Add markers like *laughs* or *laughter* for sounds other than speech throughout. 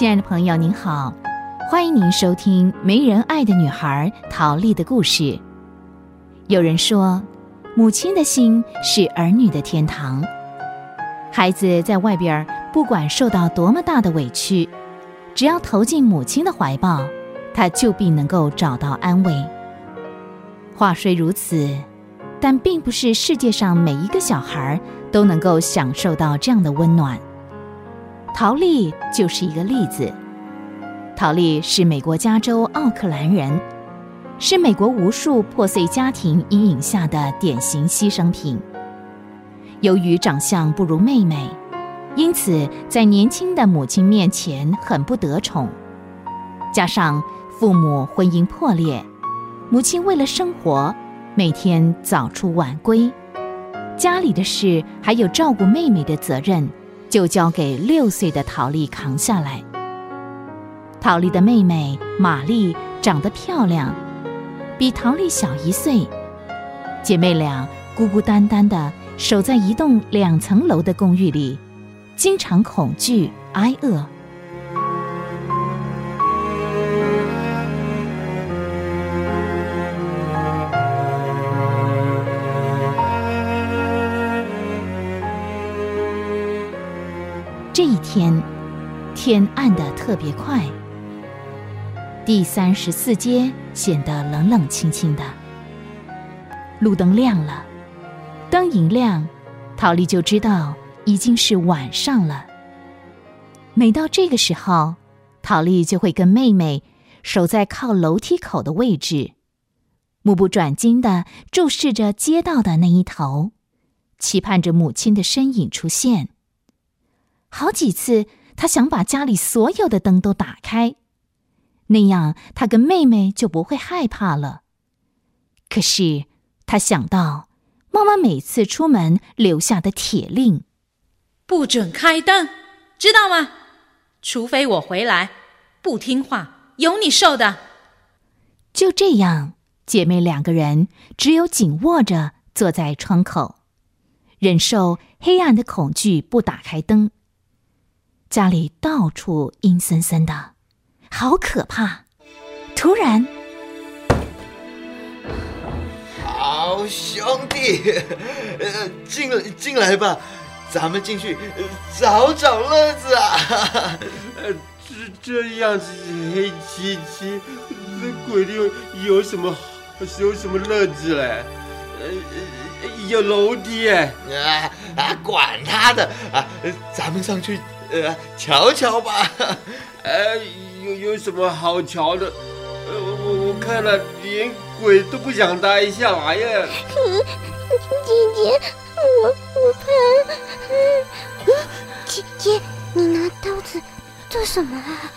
亲爱的朋友，您好，欢迎您收听《没人爱的女孩》陶丽的故事。有人说，母亲的心是儿女的天堂。孩子在外边，不管受到多么大的委屈，只要投进母亲的怀抱，他就必能够找到安慰。话虽如此，但并不是世界上每一个小孩都能够享受到这样的温暖。陶丽就是一个例子。陶丽是美国加州奥克兰人，是美国无数破碎家庭阴影下的典型牺牲品。由于长相不如妹妹，因此在年轻的母亲面前很不得宠。加上父母婚姻破裂，母亲为了生活，每天早出晚归，家里的事还有照顾妹妹的责任。就交给六岁的陶丽扛下来。陶丽的妹妹玛丽长得漂亮，比陶丽小一岁。姐妹俩孤孤单单的守在一栋两层楼的公寓里，经常恐惧挨饿。这一天，天暗得特别快。第三十四街显得冷冷清清的。路灯亮了，灯一亮，陶丽就知道已经是晚上了。每到这个时候，陶丽就会跟妹妹守在靠楼梯口的位置，目不转睛的注视着街道的那一头，期盼着母亲的身影出现。好几次，他想把家里所有的灯都打开，那样他跟妹妹就不会害怕了。可是他想到妈妈每次出门留下的铁令：不准开灯，知道吗？除非我回来，不听话有你受的。就这样，姐妹两个人只有紧握着坐在窗口，忍受黑暗的恐惧，不打开灯。家里到处阴森森的，好可怕！突然，好兄弟，呃，进进来吧，咱们进去找找乐子啊！*laughs* 呃，这这样子黑漆漆，这鬼里有有什么有什么乐子嘞？呃，有楼梯哎！啊啊，管他的啊，咱们上去。呃，瞧瞧吧，呃，*laughs* 有有什么好瞧的？呃，我我看了，连鬼都不想待下来呀。姐姐，我我怕。姐姐，你拿刀子做什么啊？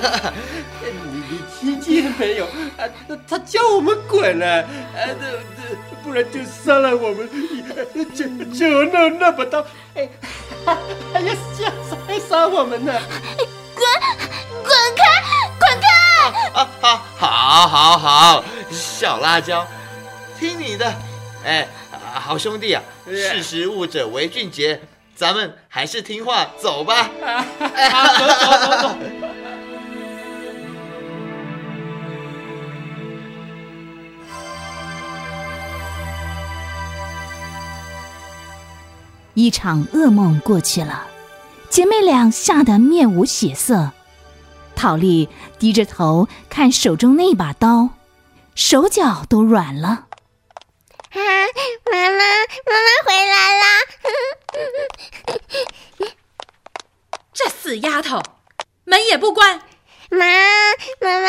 *laughs* 你你听见没有？啊，他叫我们滚了，啊，这这不然就杀了我们，就就那那把刀，哎，还要下杀杀我们呢！滚滚开，滚开！啊好，好，好，好。小辣椒，听你的，哎，好兄弟啊，识时务者为俊杰，咱们还是听话走吧。走走走。一场噩梦过去了，姐妹俩吓得面无血色。陶丽低着头看手中那把刀。手脚都软了。啊，妈妈，妈妈回来啦！*laughs* 这死丫头，门也不关。妈，妈妈，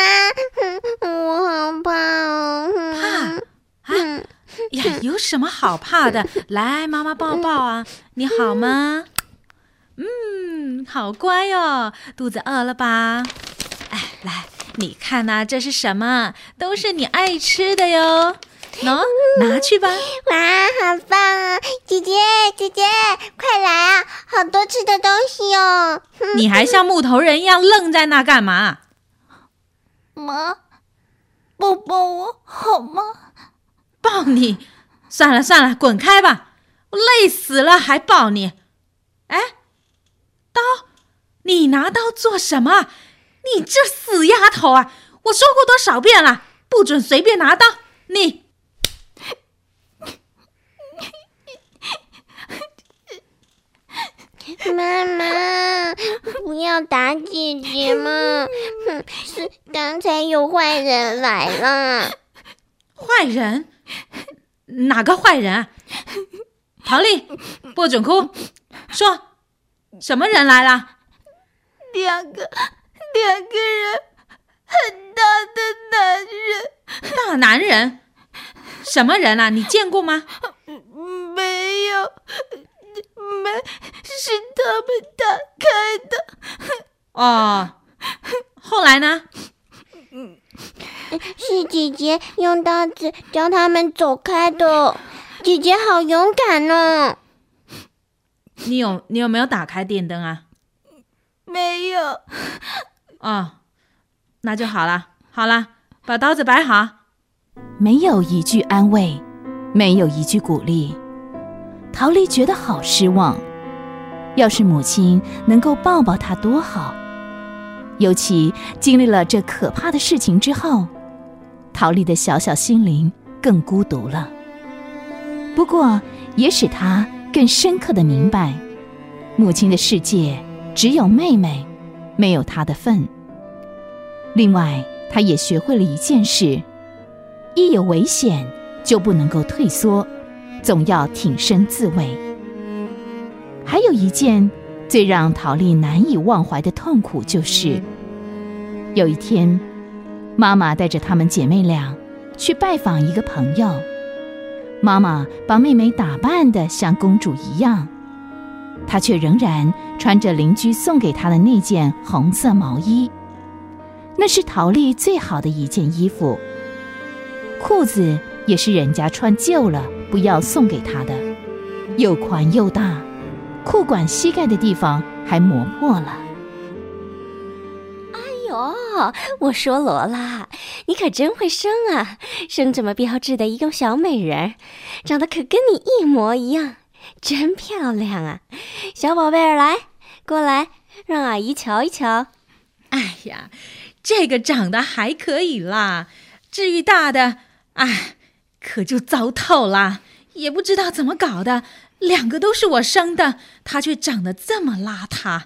我好怕哦。怕？啊？*laughs* 呀，有什么好怕的？*laughs* 来，妈妈抱抱啊！你好吗？嗯，好乖哦。肚子饿了吧？哎，来。你看呐，这是什么？都是你爱吃的哟！喏，拿去吧。哇，好棒啊！姐姐，姐姐，快来啊！好多吃的东西哦。*laughs* 你还像木头人一样愣在那干嘛？妈，抱抱我好吗？抱 *laughs* 你？算了算了，滚开吧！我累死了还抱你？哎，刀，你拿刀做什么？你这死丫头啊！我说过多少遍了，不准随便拿刀！你，妈妈，不要打姐姐嘛！哼，是刚才有坏人来了。*laughs* 坏人？哪个坏人？*laughs* 陶丽，不准哭！说，什么人来了？两个，两个人，很大的男人。大男人？什么人啊？你见过吗？没有，没是他们打开的。哦，后来呢？是姐姐用刀子叫他们走开的。*laughs* 姐姐好勇敢哦！你有你有没有打开电灯啊？没有。哦，那就好了。好了，把刀子摆好。没有一句安慰，没有一句鼓励，陶丽觉得好失望。要是母亲能够抱抱她多好。尤其经历了这可怕的事情之后，陶丽的小小心灵更孤独了。不过，也使她更深刻的明白，母亲的世界只有妹妹，没有她的份。另外，她也学会了一件事：一有危险就不能够退缩，总要挺身自卫。还有一件最让陶丽难以忘怀的痛苦，就是有一天，妈妈带着她们姐妹俩去拜访一个朋友。妈妈把妹妹打扮得像公主一样，她却仍然穿着邻居送给她的那件红色毛衣。那是陶丽最好的一件衣服。裤子也是人家穿旧了不要送给她的，又宽又大，裤管膝盖的地方还磨破了。哎呦，我说罗拉，你可真会生啊！生这么标致的一个小美人，长得可跟你一模一样，真漂亮啊！小宝贝儿，来，过来，让阿姨瞧一瞧。哎呀，这个长得还可以啦，至于大的，哎，可就糟透了。也不知道怎么搞的，两个都是我生的，他却长得这么邋遢，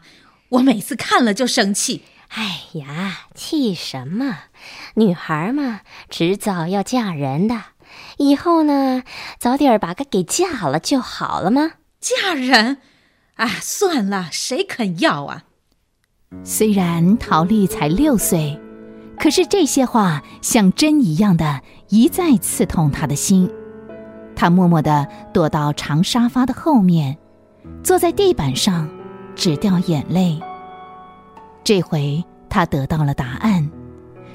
我每次看了就生气。哎呀，气什么？女孩嘛，迟早要嫁人的，以后呢，早点把她给嫁了就好了吗？嫁人？啊，算了，谁肯要啊？虽然陶丽才六岁，可是这些话像针一样的一再刺痛她的心。她默默地躲到长沙发的后面，坐在地板上，直掉眼泪。这回他得到了答案，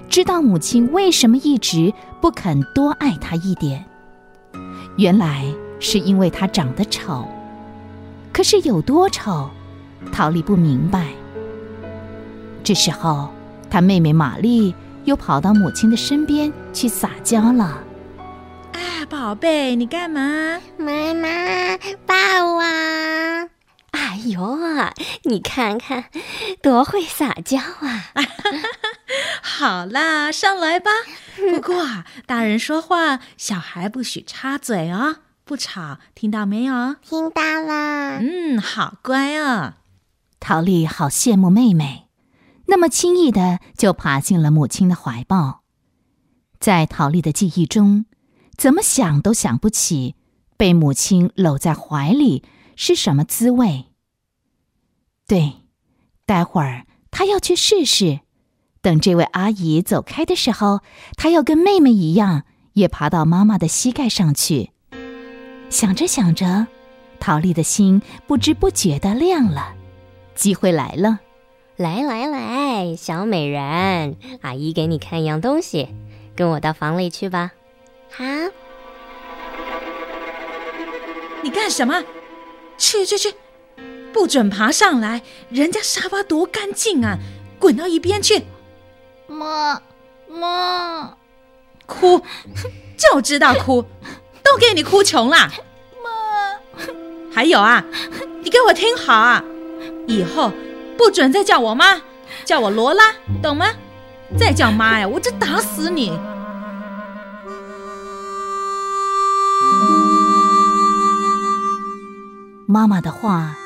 知道母亲为什么一直不肯多爱他一点。原来是因为他长得丑。可是有多丑，陶丽不明白。这时候，他妹妹玛丽又跑到母亲的身边去撒娇了。啊，宝贝，你干嘛？妈妈抱我！哎呦，你看看，多会撒娇啊！*laughs* 好啦，上来吧。不过啊，大人说话，小孩不许插嘴哦，不吵，听到没有？听到了。嗯，好乖哦。陶丽好羡慕妹妹，那么轻易的就爬进了母亲的怀抱。在陶丽的记忆中，怎么想都想不起被母亲搂在怀里是什么滋味。对，待会儿她要去试试。等这位阿姨走开的时候，他要跟妹妹一样，也爬到妈妈的膝盖上去。想着想着，陶丽的心不知不觉的亮了。机会来了，来来来，小美人，阿姨给你看一样东西，跟我到房里去吧。好，你干什么？去去去，不准爬上来！人家沙发多干净啊，滚到一边去！妈妈，哭，*laughs* 就知道哭，都给你哭穷啦！妈，还有啊，你给我听好啊，以后不准再叫我妈，叫我罗拉，懂吗？再叫妈呀，我就打死你！妈妈的话，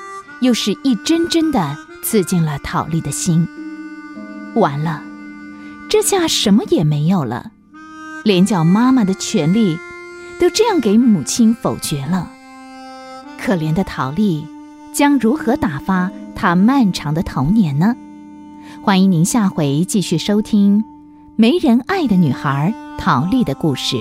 又是一针针的刺进了陶丽的心。完了，这下什么也没有了，连叫妈妈的权利，都这样给母亲否决了。可怜的陶丽，将如何打发她漫长的童年呢？欢迎您下回继续收听《没人爱的女孩》陶丽的故事。